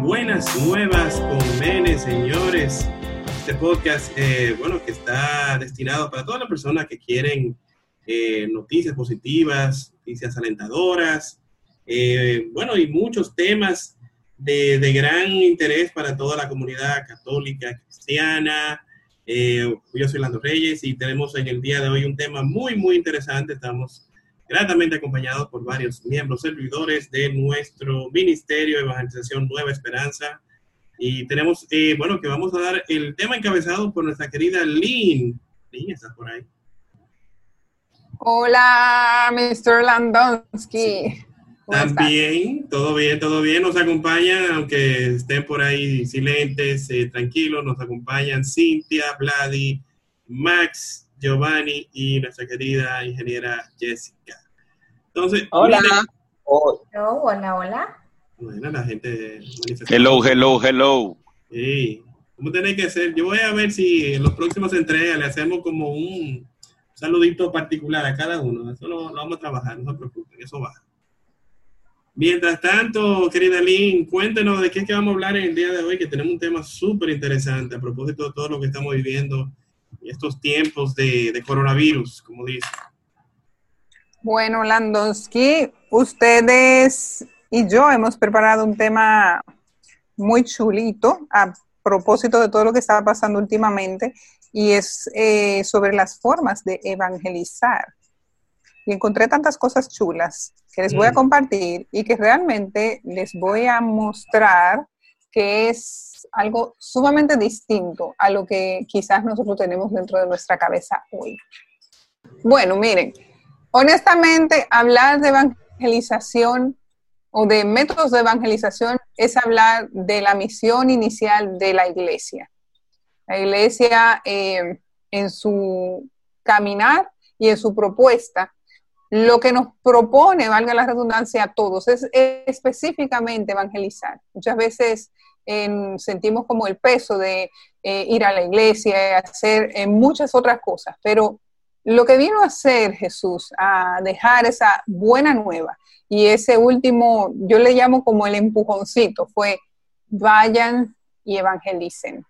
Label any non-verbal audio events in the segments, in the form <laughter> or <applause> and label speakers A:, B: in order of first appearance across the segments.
A: Buenas Nuevas con Mene, señores. Este podcast, eh, bueno, que está destinado para todas las personas que quieren eh, noticias positivas, noticias alentadoras, eh, bueno, y muchos temas de, de, gran interés para toda la comunidad católica, cristiana. yo soy Lando Reyes y tenemos en el día de hoy un tema muy, muy interesante. Estamos gratamente acompañados por varios miembros servidores de nuestro Ministerio de Evangelización Nueva Esperanza. Y tenemos, eh, bueno, que vamos a dar el tema encabezado por nuestra querida Lynn. Lynn, ¿estás por ahí?
B: Hola, Mr. Landonsky.
A: También, todo bien, todo bien. Nos acompañan, aunque estén por ahí silentes, eh, tranquilos, nos acompañan Cintia, Vladi, Max, Giovanni y nuestra querida ingeniera Jessica. Entonces,
C: hola.
D: hola, hola.
A: Bueno, la gente.
C: Hello, hello, hello.
A: Sí. ¿Cómo tenéis que hacer? Yo voy a ver si en los próximos entregas le hacemos como un saludito particular a cada uno. Eso lo, vamos a trabajar, no se preocupen, eso va. Mientras tanto, querida Lynn, cuéntenos de qué es que vamos a hablar en el día de hoy, que tenemos un tema súper interesante a propósito de todo lo que estamos viviendo en estos tiempos de, de coronavirus, como dice.
B: Bueno, Landonsky, ustedes y yo hemos preparado un tema muy chulito a propósito de todo lo que estaba pasando últimamente y es eh, sobre las formas de evangelizar. Y encontré tantas cosas chulas que les voy a mm. compartir y que realmente les voy a mostrar que es algo sumamente distinto a lo que quizás nosotros tenemos dentro de nuestra cabeza hoy. Bueno, miren, Honestamente, hablar de evangelización o de métodos de evangelización es hablar de la misión inicial de la iglesia. La iglesia eh, en su caminar y en su propuesta, lo que nos propone, valga la redundancia a todos, es específicamente evangelizar. Muchas veces sentimos como el peso de eh, ir a la iglesia, hacer eh, muchas otras cosas, pero lo que vino a hacer Jesús, a dejar esa buena nueva y ese último, yo le llamo como el empujoncito, fue vayan y evangelicen.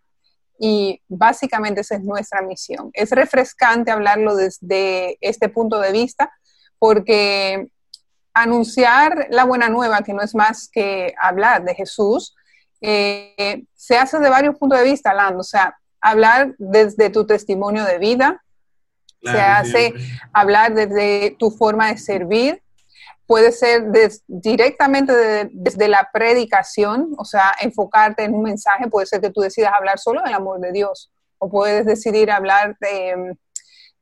B: Y básicamente esa es nuestra misión. Es refrescante hablarlo desde este punto de vista porque anunciar la buena nueva, que no es más que hablar de Jesús, eh, se hace de varios puntos de vista, Lando. O sea, hablar desde tu testimonio de vida, se hace hablar desde tu forma de servir, puede ser directamente desde la predicación, o sea, enfocarte en un mensaje, puede ser que tú decidas hablar solo del amor de Dios, o puedes decidir hablar de,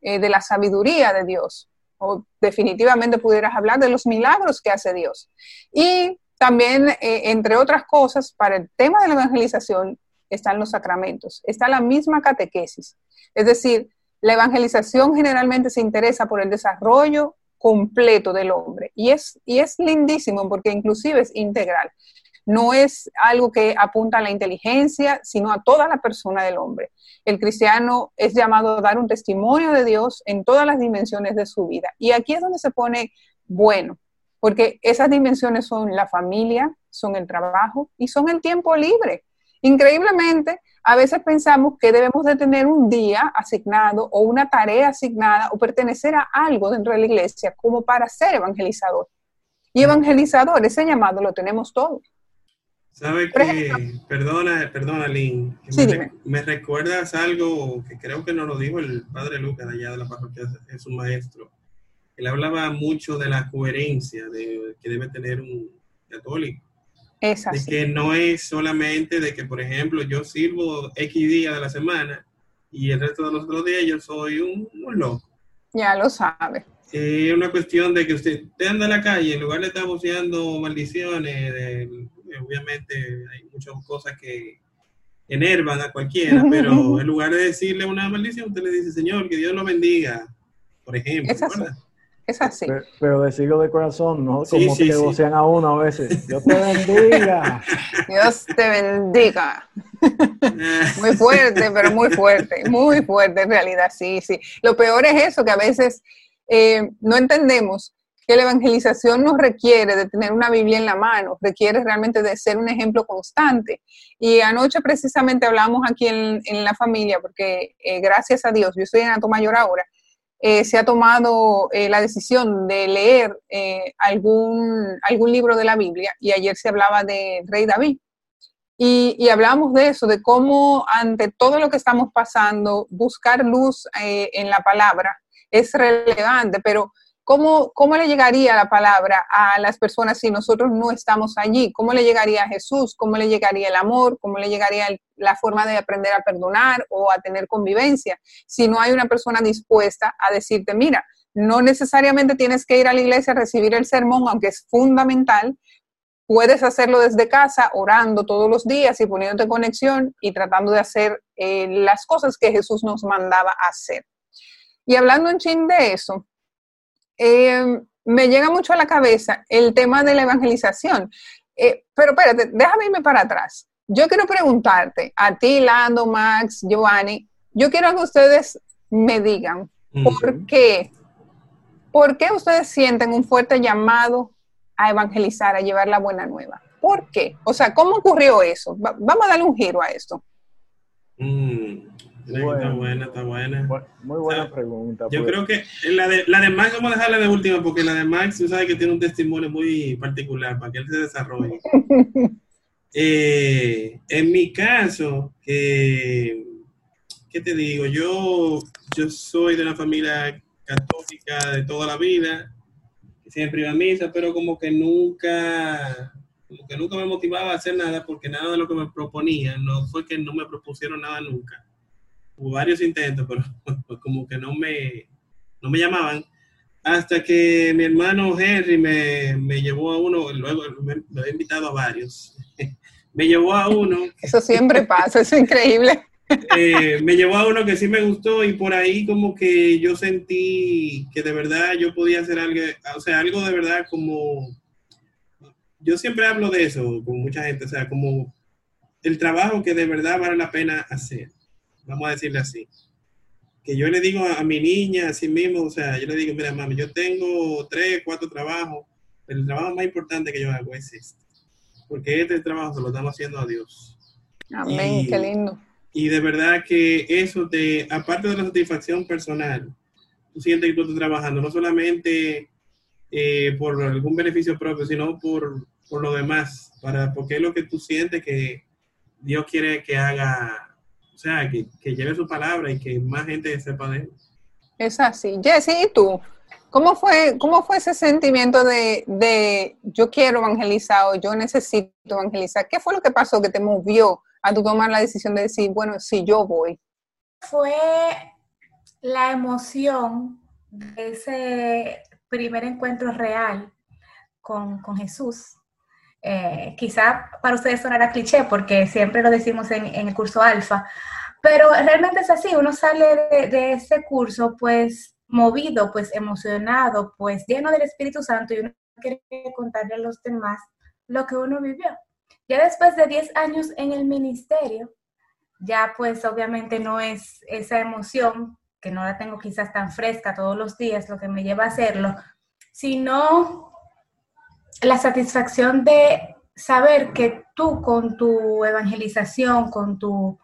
B: eh, de la sabiduría de Dios, o definitivamente pudieras hablar de los milagros que hace Dios. Y también, eh, entre otras cosas, para el tema de la evangelización están los sacramentos, está la misma catequesis, es decir, la evangelización generalmente se interesa por el desarrollo completo del hombre y es, y es lindísimo porque inclusive es integral. No es algo que apunta a la inteligencia, sino a toda la persona del hombre. El cristiano es llamado a dar un testimonio de Dios en todas las dimensiones de su vida. Y aquí es donde se pone bueno, porque esas dimensiones son la familia, son el trabajo y son el tiempo libre. Increíblemente, a veces pensamos que debemos de tener un día asignado o una tarea asignada o pertenecer a algo dentro de la iglesia como para ser evangelizador. Y evangelizador, ese llamado lo tenemos todos.
A: ¿Sabe que, perdona, perdona, Lynn, me, recuerdas algo que creo que nos lo dijo el padre Lucas allá de la parroquia, es un maestro. Él hablaba mucho de la coherencia de, que debe tener un católico
B: es
A: De que no es solamente de que, por ejemplo, yo sirvo X días de la semana y el resto de los otros días yo soy un, loco.
B: Ya lo sabe.
A: Es una cuestión de que usted, anda en la calle, en lugar de estar buceando maldiciones, obviamente hay muchas cosas que enervan a cualquiera, <laughs> pero en lugar de decirle una maldición, usted le dice, Señor, que Dios lo bendiga, por ejemplo.
B: Es así.
E: Pero, decirlo de corazón, ¿no? Como que vocean a uno a veces. Dios te bendiga. <laughs>
B: Dios te bendiga. <laughs> muy fuerte, pero muy fuerte. Muy fuerte en realidad, sí, sí. Lo peor es eso, que a veces eh, no entendemos que la evangelización no requiere de tener una Biblia en la mano, requiere realmente de ser un ejemplo constante. Y anoche precisamente hablamos aquí en, la familia, porque eh, gracias a Dios, yo estoy en Alto Mayor ahora, eh, se ha tomado eh, la decisión de leer algún, algún libro de la Biblia y ayer se hablaba de Rey David. Y, y hablamos de eso, de cómo ante todo lo que estamos pasando, buscar luz en la palabra es relevante, pero ¿cómo, ¿cómo le llegaría la palabra a las personas si nosotros no estamos allí? ¿Cómo le llegaría a Jesús? ¿Cómo le llegaría el amor? ¿Cómo le llegaría la forma de aprender a perdonar o a tener convivencia? Si no hay una persona dispuesta a decirte, mira, no necesariamente tienes que ir a la iglesia a recibir el sermón, aunque es fundamental, puedes hacerlo desde casa, orando todos los días y poniéndote conexión y tratando de hacer eh, las cosas que Jesús nos mandaba hacer. Y hablando un chin de eso, eh, me llega mucho a la cabeza el tema de la evangelización. Eh, pero espérate, déjame irme para atrás. Yo quiero preguntarte a ti, Lando, Max, Giovanni, yo quiero que ustedes me digan por qué, por qué ustedes sienten un fuerte llamado a evangelizar, a llevar la buena nueva. ¿Por qué? O sea, ¿cómo ocurrió eso? vamos a darle un giro a esto.
A: Mm. Está buena, está buena.
E: Muy buena pregunta.
A: Yo pues. creo que la de, la de Max vamos a dejarla de última porque la de Max, tú sabes que tiene un testimonio muy particular para que él se desarrolle. <laughs> Eh, en mi caso, ¿qué te digo? Yo, yo soy de una familia católica de toda la vida, siempre iba a misa, pero como que nunca, como que nunca me motivaba a hacer nada porque nada de lo que me proponían, no fue que no me propusieron nada nunca hubo varios intentos, pero pues, <laughs> como que no me, no me llamaban. Hasta que mi hermano Henry me, me llevó a uno, luego me, me había invitado a varios, <laughs> me llevó a uno.
B: Eso siempre pasa, es increíble. <laughs>
A: Eh, me llevó a uno que sí me gustó y por ahí como que yo sentí que de verdad yo podía hacer algo, o sea, algo de verdad como, yo siempre hablo de eso con mucha gente, o sea, como el trabajo que de verdad vale la pena hacer vamos a decirle así. Que yo le digo a, mi niña, así mismo, o sea, yo le digo, mira, mami, yo tengo tres, cuatro trabajos, pero el trabajo más importante que yo hago es este. Porque este trabajo se lo estamos haciendo a Dios.
B: Amén, qué lindo.
A: Y de verdad que eso te, aparte de la satisfacción personal, tú sientes que tú estás trabajando, no solamente eh, por algún beneficio propio, sino por, por lo demás, para, porque es lo que tú sientes que Dios quiere que haga sea, que, lleve su palabra y que más gente sepa de él.
B: Es así. Jesse, ¿y tú? ¿Cómo fue, cómo fue ese sentimiento de, yo quiero evangelizar o yo necesito evangelizar? ¿Qué fue lo que pasó que te movió a tu tomar la decisión de decir, bueno, si yo voy?
D: Fue la emoción de ese primer encuentro real con, Jesús. Eh, quizá para ustedes sonará cliché porque siempre lo decimos en, el curso alfa, pero realmente es así, uno sale de, ese curso pues movido, pues emocionado, pues lleno del Espíritu Santo y uno quiere contarle a los demás lo que uno vivió. Ya después de 10 años en el ministerio, ya pues obviamente no es esa emoción, que no la tengo quizás tan fresca todos los días, lo que me lleva a hacerlo, sino la satisfacción de saber que tú con tu evangelización, con tu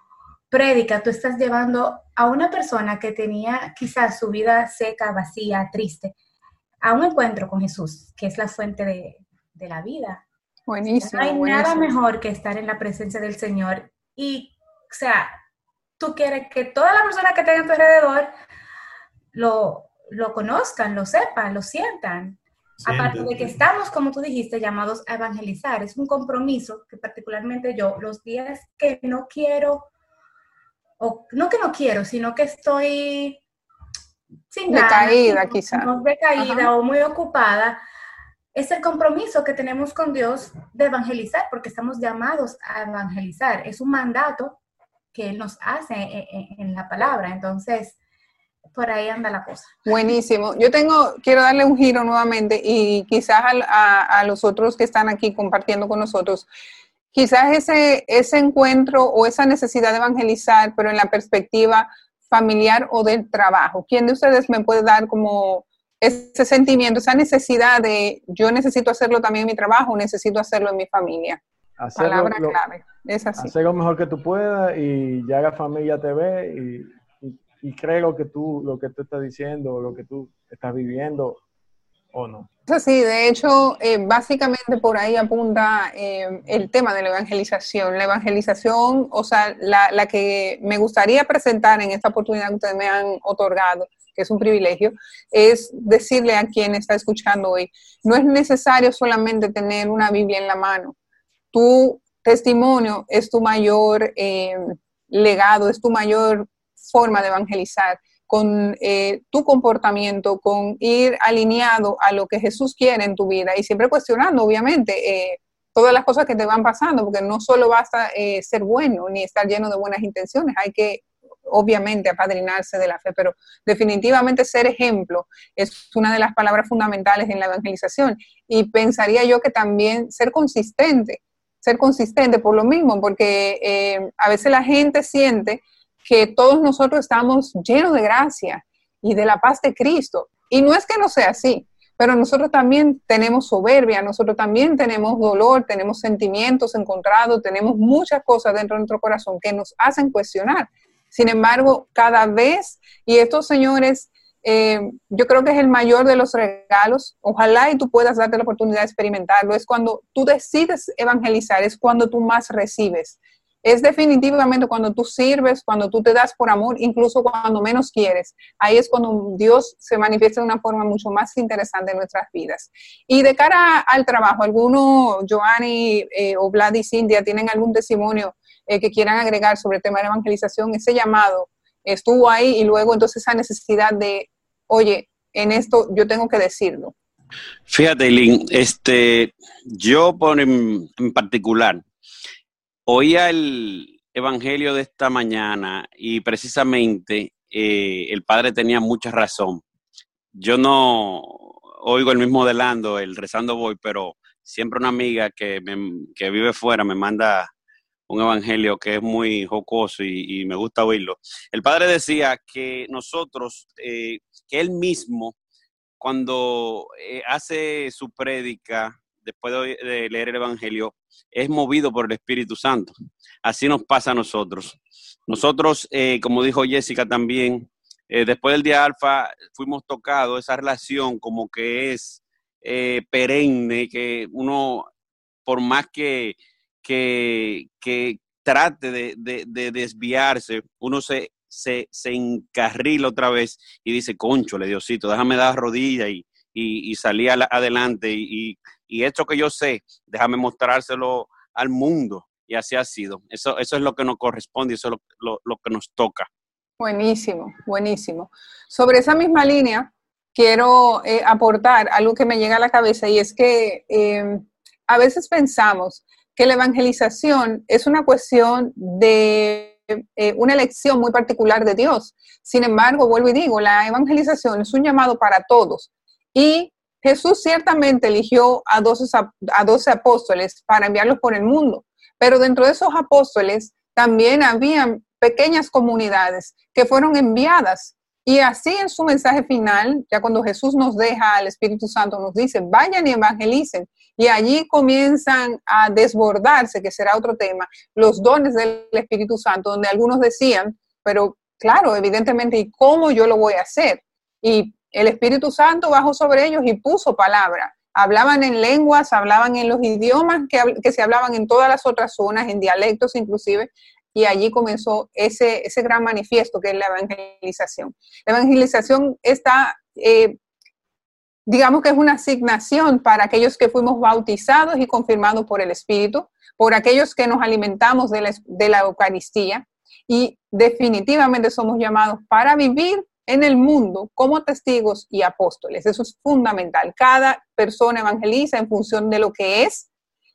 D: prédica, tú estás llevando a una persona que tenía quizás su vida seca, vacía, triste, a un encuentro con Jesús, que es la fuente de, la vida.
B: Buenísimo.
D: No hay nada mejor que estar en la presencia del Señor y, o sea, tú quieres que toda la persona que tenga a tu alrededor lo, lo conozcan, lo sepan, lo sientan. Aparte de que estamos, como tú dijiste, llamados a evangelizar, es un compromiso que particularmente yo, los días que no quiero o no que no quiero, sino que estoy
B: sin decaída quizá.
D: Decaída o muy ocupada, es el compromiso que tenemos con Dios de evangelizar, porque estamos llamados a evangelizar. Es un mandato que Él nos hace en, la palabra. Entonces, por ahí anda la cosa.
B: Buenísimo. Yo tengo, quiero darle un giro nuevamente y quizás a los otros que están aquí compartiendo con nosotros quizás ese, ese encuentro o esa necesidad de evangelizar, pero en la perspectiva familiar o del trabajo. ¿Quién de ustedes me puede dar como ese sentimiento, esa necesidad de yo necesito hacerlo también en mi trabajo, necesito hacerlo en mi familia. Palabra clave, es así.
E: Hacer lo mejor que tú puedas y ya la familia te ve y, y, cree lo que tú, lo que tú estás diciendo, lo que tú estás viviendo o no.
B: Sí, de hecho, eh, básicamente por ahí apunta eh, el tema de la evangelización. La evangelización, o sea, la, la, que me gustaría presentar en esta oportunidad que ustedes me han otorgado, que es un privilegio, es decirle a quien está escuchando hoy, no es necesario solamente tener una Biblia en la mano. Tu testimonio es tu mayor eh, legado, es tu mayor forma de evangelizar con eh, tu comportamiento, con ir alineado a lo que Jesús quiere en tu vida. Y siempre cuestionando, obviamente, eh, todas las cosas que te van pasando, porque no solo basta eh, ser bueno ni estar lleno de buenas intenciones, hay que obviamente apadrinarse de la fe, pero definitivamente ser ejemplo es una de las palabras fundamentales en la evangelización. Y pensaría yo que también ser consistente, ser consistente por lo mismo, porque a veces la gente siente que todos nosotros estamos llenos de gracia y de la paz de Cristo. Y no es que no sea así, pero nosotros también tenemos soberbia, nosotros también tenemos dolor, tenemos sentimientos encontrados, tenemos muchas cosas dentro de nuestro corazón que nos hacen cuestionar. Sin embargo, cada vez, y estos señores, eh, yo creo que es el mayor de los regalos, ojalá y tú puedas darte la oportunidad de experimentarlo, es cuando tú decides evangelizar, es cuando tú más recibes es definitivamente cuando tú sirves, cuando tú te das por amor, incluso cuando menos quieres. Ahí es cuando Dios se manifiesta de una forma mucho más interesante en nuestras vidas. Y de cara al trabajo, ¿alguno, Joanny eh, o Vlad y Cintia, tienen algún testimonio eh, que quieran agregar sobre el tema de evangelización? Ese llamado estuvo ahí y luego entonces esa necesidad de, oye, en esto yo tengo que decirlo.
C: Fíjate, Lynn, este, yo en particular, Oía el Evangelio de esta mañana y precisamente eh, el Padre tenía mucha razón. Yo no oigo el mismo delando, el rezando voy, pero siempre una amiga que, vive fuera me manda un evangelio que es muy jocoso y, me gusta oírlo. El padre decía que nosotros, eh, que él mismo, cuando eh, hace su prédica, después de, leer el evangelio, es movido por el Espíritu Santo. Así nos pasa a nosotros. Nosotros, eh, como dijo Jessica también, eh, después del día alfa fuimos tocados, esa relación como que es eh, perenne, que uno, por más que, que, trate de, desviarse, uno se, se, se, encarrila otra vez y dice, concho, le Diosito, déjame dar rodilla y, y, salir adelante y, y esto que yo sé, déjame mostrárselo al mundo. Y así ha sido. Eso, eso es lo que nos corresponde y eso es lo, que nos toca.
B: Buenísimo, buenísimo. Sobre esa misma línea, quiero eh, aportar algo que me llega a la cabeza y es que em, a veces pensamos que la evangelización es una cuestión de eh, una elección muy particular de Dios. Sin embargo, vuelvo y digo, la evangelización es un llamado para todos y Jesús ciertamente eligió a 12, a apóstoles para enviarlos por el mundo, pero dentro de esos apóstoles también habían pequeñas comunidades que fueron enviadas. Y así en su mensaje final, ya cuando Jesús nos deja al Espíritu Santo, nos dice, vayan y evangelicen. Y allí comienzan a desbordarse, que será otro tema, los dones del Espíritu Santo, donde algunos decían, pero claro, evidentemente, ¿y cómo yo lo voy a hacer? Y el Espíritu Santo bajó sobre ellos y puso palabra. Hablaban en lenguas, hablaban en los idiomas que, se hablaban en todas las otras zonas, en dialectos inclusive, y allí comenzó ese, ese gran manifiesto que es la evangelización. La evangelización está, eh, digamos que es una asignación para aquellos que fuimos bautizados y confirmados por el Espíritu, por aquellos que nos alimentamos de la, de la Eucaristía, y definitivamente somos llamados para vivir en el mundo como testigos y apóstoles. Eso es fundamental. Cada persona evangeliza en función de lo que es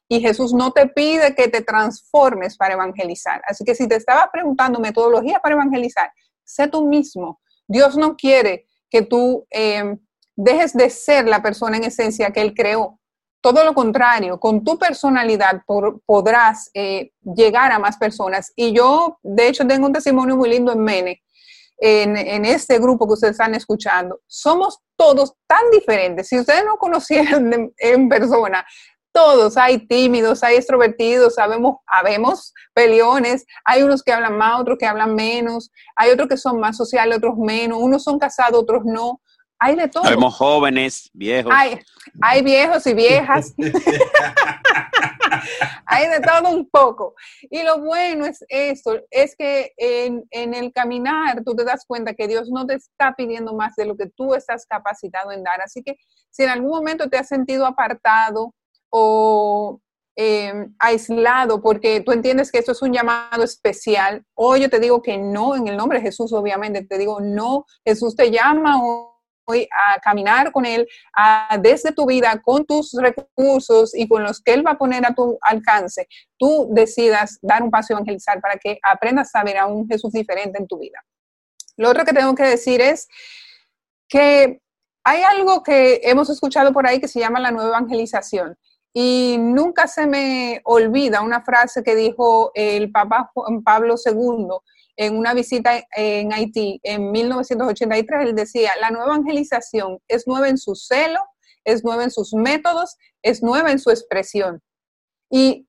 B: y Jesús no te pide que te transformes para evangelizar. Así que si te estabas preguntando metodología para evangelizar, sé tú mismo. Dios no quiere que tú em, dejes de ser la persona en esencia que Él creó. Todo lo contrario, con tu personalidad podrás eh, llegar a más personas. Y yo, de hecho, tengo un testimonio muy lindo en Mene en, este grupo que ustedes están escuchando, somos todos tan diferentes. Si ustedes no conocieran en persona, todos, hay tímidos, hay extrovertidos, sabemos, habemos peleones, hay unos que hablan más, otros que hablan menos, hay otros que son más sociales, otros menos, unos son casados, otros no, hay de todo.
C: Sabemos jóvenes, viejos.
B: Hay, hay viejos y viejas. <laughs> hay de todo un poco. Y lo bueno es esto, es que en, el caminar tú te das cuenta que Dios no te está pidiendo más de lo que tú estás capacitado en dar. Así que si en algún momento te has sentido apartado o em, aislado porque tú entiendes que esto es un llamado especial, hoy yo te digo que no, en el nombre de Jesús obviamente, te digo no, Jesús te llama a caminar con Él desde tu vida, con tus recursos y con los que Él va a poner a tu alcance, tú decidas dar un paso evangelizar para que aprendas a ver a un Jesús diferente en tu vida. Lo otro que tengo que decir es que hay algo que hemos escuchado por ahí que se llama la nueva evangelización. Y nunca se me olvida una frase que dijo el Papa Juan Pablo II en una visita en Haití en 1983. Él decía, la nueva evangelización es nueva en su celo, es nueva en sus métodos, es nueva en su expresión. ¿Y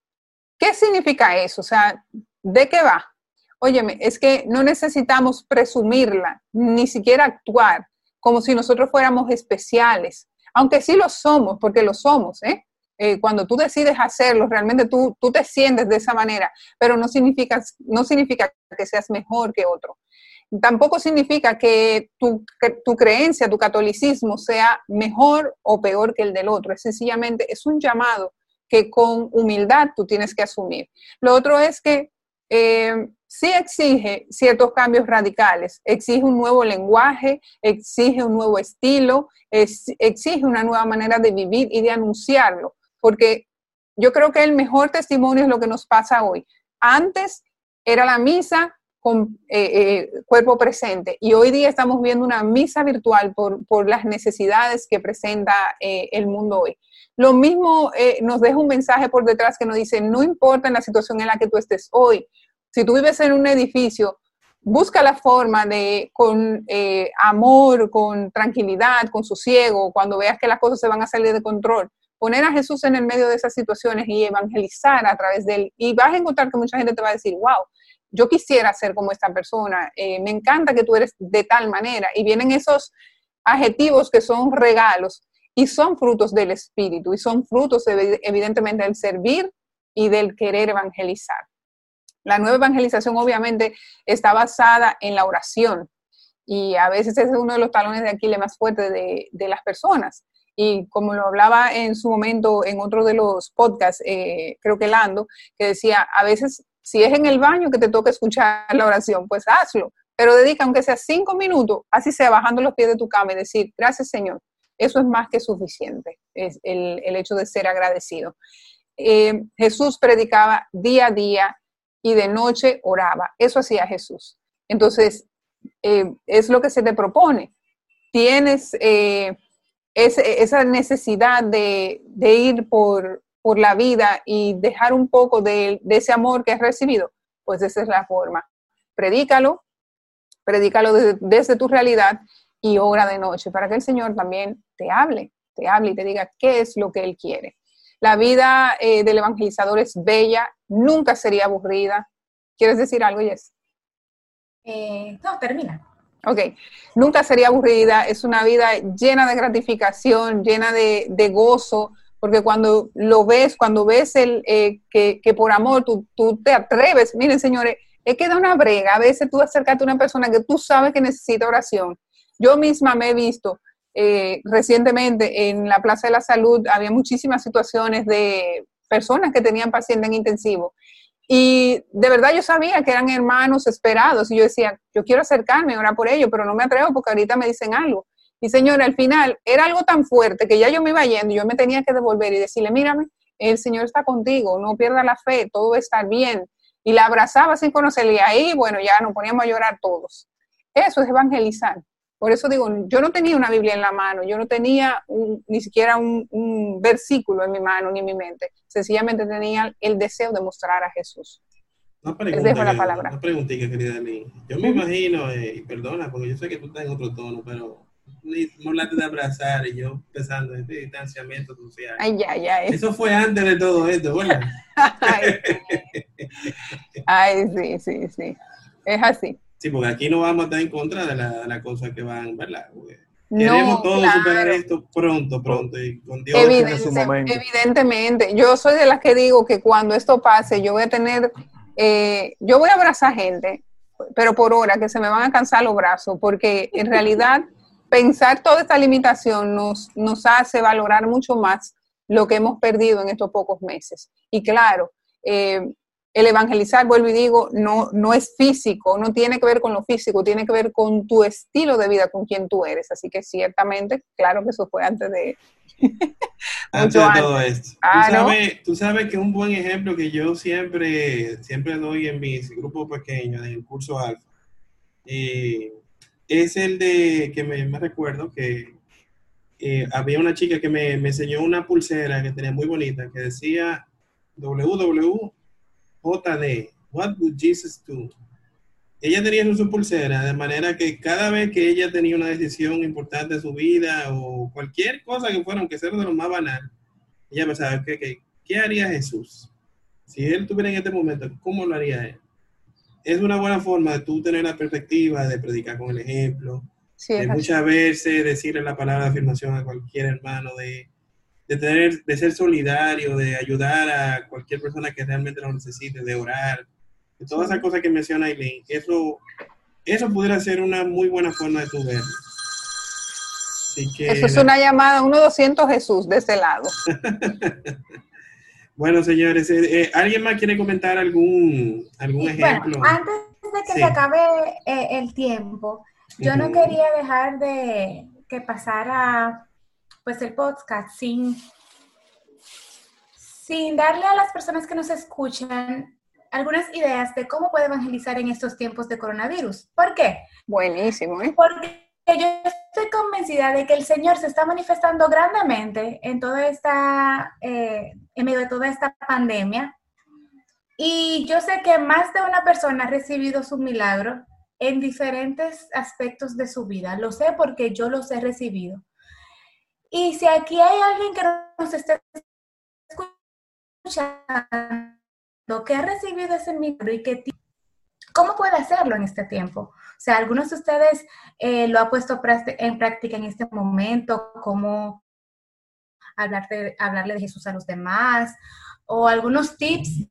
B: qué significa eso? O sea, ¿de qué va? Óyeme, es que no necesitamos presumirla, ni siquiera actuar como si nosotros fuéramos especiales, aunque sí lo somos, porque lo somos, ¿eh? Eh, cuando tú decides hacerlo, realmente tú, tú te sientes de esa manera, pero no significa, no significa que seas mejor que otro. Tampoco significa que tu, tu creencia, tu catolicismo sea mejor o peor que el del otro. Es sencillamente, es un llamado que con humildad tú tienes que asumir. Lo otro es que eh, sí exige ciertos cambios radicales, exige un nuevo lenguaje, exige un nuevo estilo, exige una nueva manera de vivir y de anunciarlo porque yo creo que el mejor testimonio es lo que nos pasa hoy. Antes era la misa con eh, eh, cuerpo presente y hoy día estamos viendo una misa virtual por, las necesidades que presenta eh, el mundo hoy. Lo mismo nos deja un mensaje por detrás que nos dice, no importa en la situación en la que tú estés hoy, si tú vives en un edificio, busca la forma de, con amor, con tranquilidad, con sosiego, cuando veas que las cosas se van a salir de control, poner a Jesús en el medio de esas situaciones y evangelizar a través de él. Y vas a encontrar que mucha gente te va a decir, wow, yo quisiera ser como esta persona, eh, me encanta que tú eres de tal manera. Y vienen esos adjetivos que son regalos y son frutos del Espíritu y son frutos evidentemente del servir y del querer evangelizar. La nueva evangelización obviamente está basada en la oración y a veces es uno de los talones de Aquiles más fuertes de, de las personas. Y como lo hablaba en su momento en otro de los podcasts, eh, creo que Lando, que decía, a veces si es en el baño que te toca escuchar la oración, pues hazlo, pero dedica aunque sea cinco minutos, así sea bajando los pies de tu cama y decir, gracias Señor, eso es más que suficiente, es el, hecho de ser agradecido. Eh, Jesús predicaba día a día y de noche oraba, eso hacía Jesús. Entonces, eh, es lo que se te propone. Tienes esa necesidad de, ir por, la vida y dejar un poco de, ese amor que has recibido, pues esa es la forma. Predícalo, predícalo desde, tu realidad y obra de noche para que el Señor también te hable, te hable y te diga qué es lo que Él quiere. La vida eh, del evangelizador es bella, nunca sería aburrida. ¿Quieres decir algo, Jess?
D: Eh, no, termina.
B: Ok, nunca sería aburrida, es una vida llena de gratificación, llena de, gozo, porque cuando lo ves, cuando ves el, eh, que, por amor tú, te atreves, miren señores, es que da una brega, a veces tú acercarte a una persona que tú sabes que necesita oración. Yo misma me he visto eh, recientemente en la Plaza de la Salud, había muchísimas situaciones de personas que tenían pacientes en intensivo y de verdad yo sabía que eran hermanos esperados y yo decía, yo quiero acercarme, orar por ellos, pero no me atrevo porque ahorita me dicen algo. Y señora, al final era algo tan fuerte que ya yo me iba yendo, yo me tenía que devolver y decirle, mírame, el Señor está contigo, no pierda la fe, todo va a estar bien. Y la abrazaba sin conocerle y ahí, bueno, ya nos poníamos a llorar todos. Eso es evangelizar. Por eso digo, yo no tenía una Biblia en la mano, yo no tenía ni siquiera un, versículo en mi mano ni en mi mente. Sencillamente tenía el deseo de mostrar a Jesús.
A: Una
B: Les
A: pregunta,
B: dejo la palabra.
A: una preguntita, querida Lee. Yo me imagino, eh, y perdona, porque yo sé que tú estás en otro tono, pero no hablaste de abrazar y yo pensando en este distanciamiento social.
B: Ay, ya, ya. eh.
A: Eso fue antes de todo esto, ¿verdad? <laughs>
B: Ay, Ay, sí, sí, sí. Es así.
A: Sí, porque aquí no vamos a estar en contra de la, de la cosa que van, ¿verdad? Porque Queremos
B: No,
A: todos
B: claro.
A: superar esto pronto, pronto, y con Dios.
E: Evidente. En su momento.
B: evidentemente, yo soy de las que digo que cuando esto pase, yo voy a tener, eh, yo voy a abrazar gente, pero por hora, que se me van a cansar los brazos, porque en realidad pensar toda esta limitación nos, nos hace valorar mucho más lo que hemos perdido en estos pocos meses. Y claro, eh, el evangelizar, vuelvo y digo, no, no es físico, no tiene que ver con lo físico, tiene que ver con tu estilo de vida, con quien tú eres. Así que ciertamente, claro que eso fue antes de... <laughs>
A: antes de todo esto.
B: Ah,
A: tú,
B: ¿no?
A: sabes, tú sabes que un buen ejemplo que yo siempre, siempre doy en mis grupos pequeños, en el curso alfa, eh, es el de que me, recuerdo que eh, había una chica que me, me enseñó una pulsera que tenía muy bonita, que decía WWJD, What would Jesus do? Ella tenía en su pulsera, de manera que cada vez que ella tenía una decisión importante de su vida o cualquier cosa que fuera, aunque sea de lo más banal, ella pensaba, ¿qué, qué, qué haría Jesús? Si él estuviera en este momento, ¿cómo lo haría él? Es una buena forma de tú tener la perspectiva de predicar con el ejemplo,
B: Sí,
A: de muchas veces decirle la palabra de afirmación a cualquier hermano, de, de, tener, de ser solidario, de ayudar a cualquier persona que realmente lo necesite, de orar, de todas esas cosas que menciona Aileen, eso, eso pudiera ser una muy buena forma de tu verlo. Así que,
B: Eso es una llamada, uno 200 Jesús de ese lado. <laughs>
A: Bueno, señores, eh, eh, ¿alguien más quiere comentar algún, algún ejemplo?
D: Bueno, antes de que
A: Sí.
D: se acabe eh, el tiempo, yo no quería dejar de que pasara pues el podcast sin, sin darle a las personas que nos escuchan algunas ideas de cómo puede evangelizar en estos tiempos de coronavirus. ¿Por qué?
B: Buenísimo, ¿eh?
D: Porque yo estoy convencida de que el Señor se está manifestando grandemente en toda esta, eh, en medio de toda esta pandemia. Y yo sé que más de una persona ha recibido su milagro en diferentes aspectos de su vida. Lo sé porque yo los he recibido. Y si aquí hay alguien que nos está escuchando, que ha recibido ese milagro y que ¿Cómo puede hacerlo en este tiempo? O sea, algunos de ustedes eh, lo ha puesto en práctica en este momento, cómo hablar de- hablarle de Jesús a los demás, o algunos tips,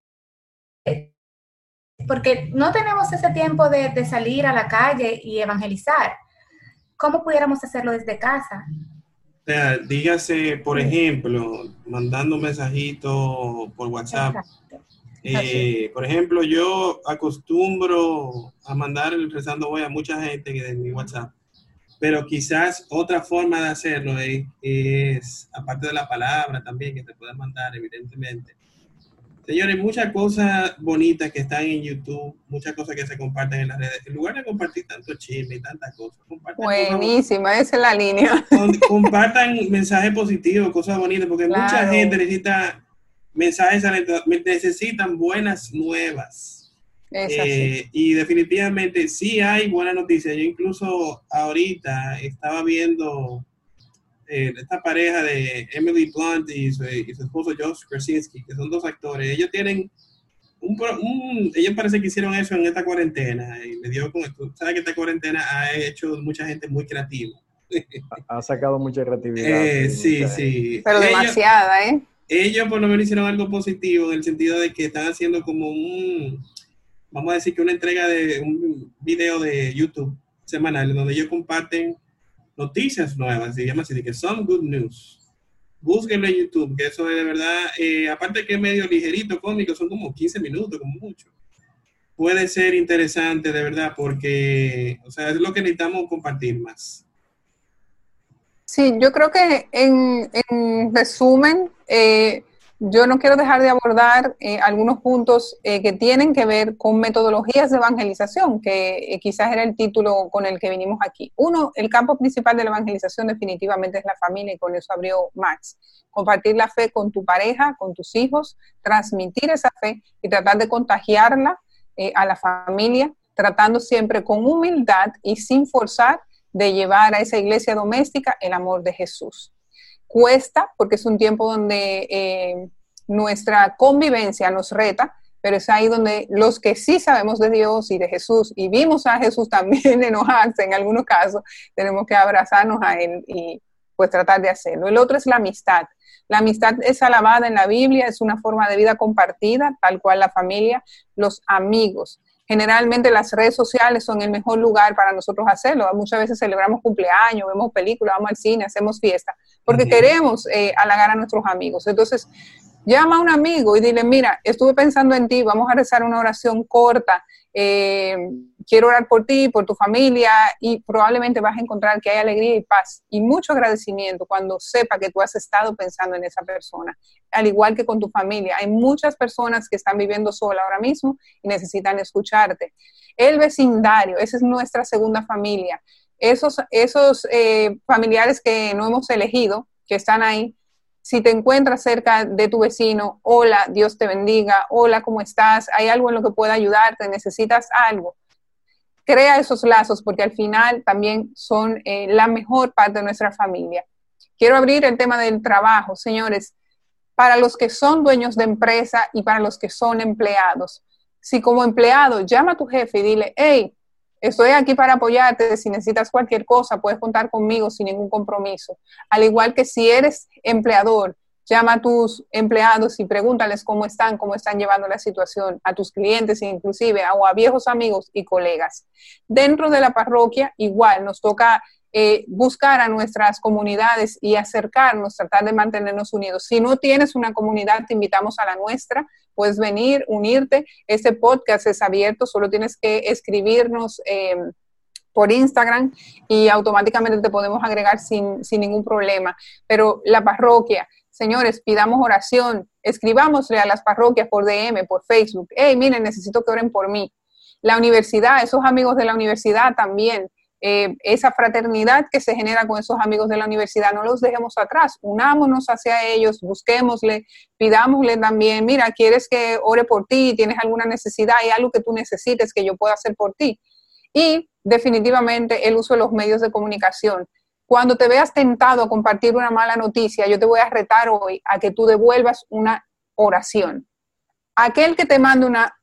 D: porque no tenemos ese tiempo de, de salir a la calle y evangelizar. ¿Cómo pudiéramos hacerlo desde casa?
A: O sea, dígase, por ejemplo, mandando un mensajito por WhatsApp. Eh, por ejemplo, yo acostumbro a mandar el rezando voy a mucha gente que de mi WhatsApp, pero quizás otra forma de hacerlo es, es, aparte de la palabra también que te pueden mandar, evidentemente. Señores, muchas cosas bonitas que están en YouTube, muchas cosas que se comparten en las redes. En lugar de compartir tanto chisme y tantas cosas, compartan cosas
B: Buenísima, esa es la línea.
A: compartan mensajes positivos, cosas bonitas, porque mucha gente necesita mensajes necesitan buenas nuevas. Eh, y definitivamente sí hay buenas noticias. Yo incluso ahorita estaba viendo eh, esta pareja de Emily Blunt y su, y su esposo Josh Krasinski, que son dos actores. Ellos tienen un, un- ellos parece que hicieron eso en esta cuarentena y me dio con esto. Sabes que esta cuarentena ha hecho mucha gente muy creativa.
E: Ha sacado mucha creatividad.
A: Eh, sí,
E: mucha-
A: sí.
B: Pero
A: Ellos-
B: demasiada, ¿eh?
A: ellos por lo menos hicieron algo positivo en el sentido de que están haciendo como un, vamos a decir que una entrega de un video de YouTube semanal donde ellos comparten noticias nuevas, se llama así, que son good news. Búsquenlo en YouTube, que eso es de verdad, eh, aparte que es medio ligerito, cómico, son como 15 minutos, como mucho. Puede ser interesante, de verdad, porque, o sea, es lo que necesitamos compartir más.
B: Sí, yo creo que en, en resumen, eh, yo no quiero dejar de abordar eh, algunos puntos eh, que tienen que ver con metodologías de evangelización, que eh, quizás era el título con el que vinimos aquí. Uno, el campo principal de la evangelización definitivamente es la familia y con eso abrió Max. Compartir la fe con tu pareja, con tus hijos, transmitir esa fe y tratar de contagiarla a la familia, tratando siempre con humildad y sin forzar de llevar a esa iglesia doméstica el amor de Jesús. Cuesta porque es un tiempo donde eh, nuestra convivencia nos reta, pero es ahí donde los que sí sabemos de Dios y de Jesús y vimos a Jesús también <laughs> enojarse en algunos casos, tenemos que abrazarnos a Él y pues tratar de hacerlo. El otro es la amistad. La amistad es alabada en la Biblia, es una forma de vida compartida, tal cual la familia, los amigos. Generalmente las redes sociales son el mejor lugar para nosotros hacerlo. Muchas veces celebramos cumpleaños, vemos películas, vamos al cine, hacemos fiesta, porque queremos eh, halagar a nuestros amigos. Entonces, llama a un amigo y dile, mira, estuve pensando en ti, vamos a rezar una oración corta, eh, quiero orar por ti, por tu familia y probablemente vas a encontrar que hay alegría y paz y mucho agradecimiento cuando sepa que tú has estado pensando en esa persona, al igual que con tu familia. Hay muchas personas que están viviendo sola ahora mismo y necesitan escucharte. El vecindario, esa es nuestra segunda familia. Esos, esos eh, familiares que no hemos elegido, que están ahí, si te encuentras cerca de tu vecino, hola, Dios te bendiga, hola, ¿cómo estás? ¿Hay algo en lo que pueda ayudarte? ¿Necesitas algo? Crea esos lazos porque al final también son eh, la mejor parte de nuestra familia. Quiero abrir el tema del trabajo, señores, para los que son dueños de empresa y para los que son empleados. Si como empleado llama a tu jefe y dile, hey, Estoy aquí para apoyarte. Si necesitas cualquier cosa, puedes contar conmigo sin ningún compromiso. Al igual que si eres empleador, llama a tus empleados y pregúntales cómo están, cómo están llevando la situación, a tus clientes inclusive, a viejos amigos y colegas. Dentro de la parroquia, igual, nos toca eh, buscar a nuestras comunidades y acercarnos, tratar de mantenernos unidos. Si no tienes una comunidad, te invitamos a la nuestra puedes venir, unirte. Este podcast es abierto, solo tienes que escribirnos eh, por Instagram y automáticamente te podemos agregar sin, sin ningún problema. Pero la parroquia, señores, pidamos oración, escribámosle a las parroquias por DM, por Facebook. Hey, miren, necesito que oren por mí. La universidad, esos amigos de la universidad también eh, esa fraternidad que se genera con esos amigos de la universidad, no los dejemos atrás, unámonos hacia ellos, busquémosle, pidámosle también, mira, quieres que ore por ti, tienes alguna necesidad, hay algo que tú necesites que yo pueda hacer por ti. Y definitivamente el uso de los medios de comunicación. Cuando te veas tentado a compartir una mala noticia, yo te voy a retar hoy a que tú devuelvas una oración. Aquel que te mande una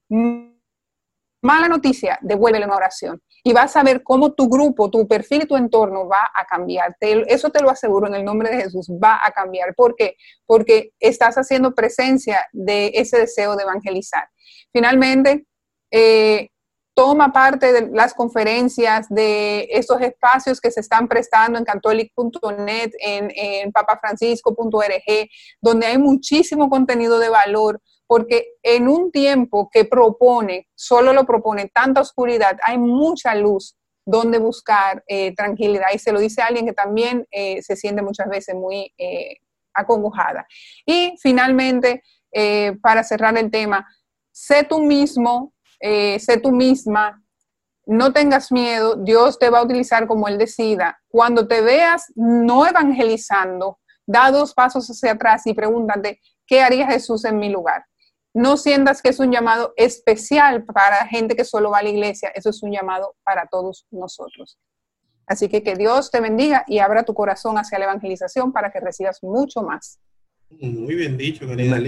B: mala noticia, devuélvele una oración y vas a ver cómo tu grupo, tu perfil tu entorno va a cambiar. eso te lo aseguro en el nombre de Jesús, va a cambiar. ¿Por qué? Porque estás haciendo presencia de ese deseo de evangelizar. Finalmente, eh, toma parte de las conferencias, de esos espacios que se están prestando en catholic.net, en, en papafrancisco.org, donde hay muchísimo contenido de valor, porque en un tiempo que propone, solo lo propone tanta oscuridad, hay mucha luz donde buscar eh, tranquilidad. Y se lo dice alguien que también eh, se siente muchas veces muy eh, acongojada. Y finalmente, para cerrar el tema, sé tú mismo, sé tú misma, no tengas miedo, Dios te va a utilizar como Él decida. Cuando te veas no evangelizando, da dos pasos hacia atrás y pregúntate, ¿qué haría Jesús en mi lugar? No sientas que es un llamado especial para gente que solo va a la iglesia, eso es un llamado para todos nosotros. Así que que Dios te bendiga y abra tu corazón hacia la evangelización para que recibas mucho más.
A: Muy bien dicho, querida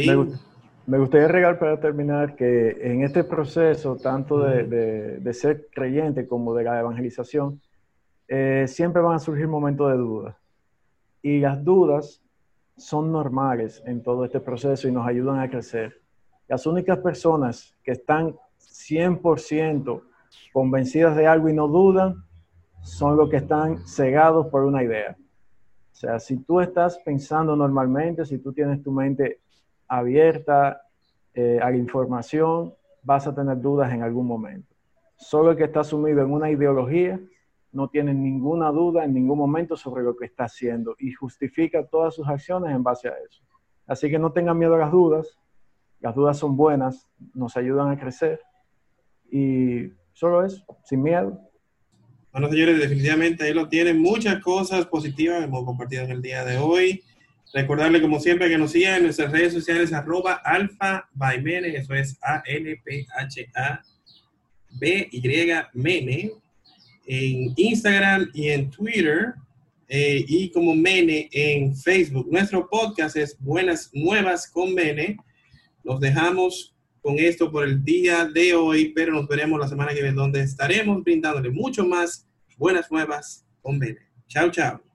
E: me, gustaría regar para terminar que en este proceso, tanto de, ser creyente como de la evangelización, eh, siempre van a surgir momentos de duda. Y las dudas son normales en todo este proceso y nos ayudan a crecer. Las únicas personas que están 100% convencidas de algo y no dudan son los que están cegados por una idea. O sea, si tú estás pensando normalmente, si tú tienes tu mente abierta eh, a la información, vas a tener dudas en algún momento. Solo el que está sumido en una ideología no tiene ninguna duda en ningún momento sobre lo que está haciendo y justifica todas sus acciones en base a eso. Así que no tengan miedo a las dudas, las dudas son buenas, nos ayudan a crecer y solo eso, sin miedo.
A: Bueno, señores, definitivamente ahí lo tienen. Muchas cosas positivas hemos compartido en el día de hoy. Recordarle, como siempre, que nos sigan en nuestras redes sociales, arroba alfa eso es A-L-P-H-A BY Mene en Instagram y en Twitter eh, y como Mene en Facebook. Nuestro podcast es Buenas Nuevas con Mene. Nos dejamos con esto por el día de hoy, pero nos veremos la semana que viene donde estaremos brindándole mucho más buenas nuevas con Mene. Chao, chao.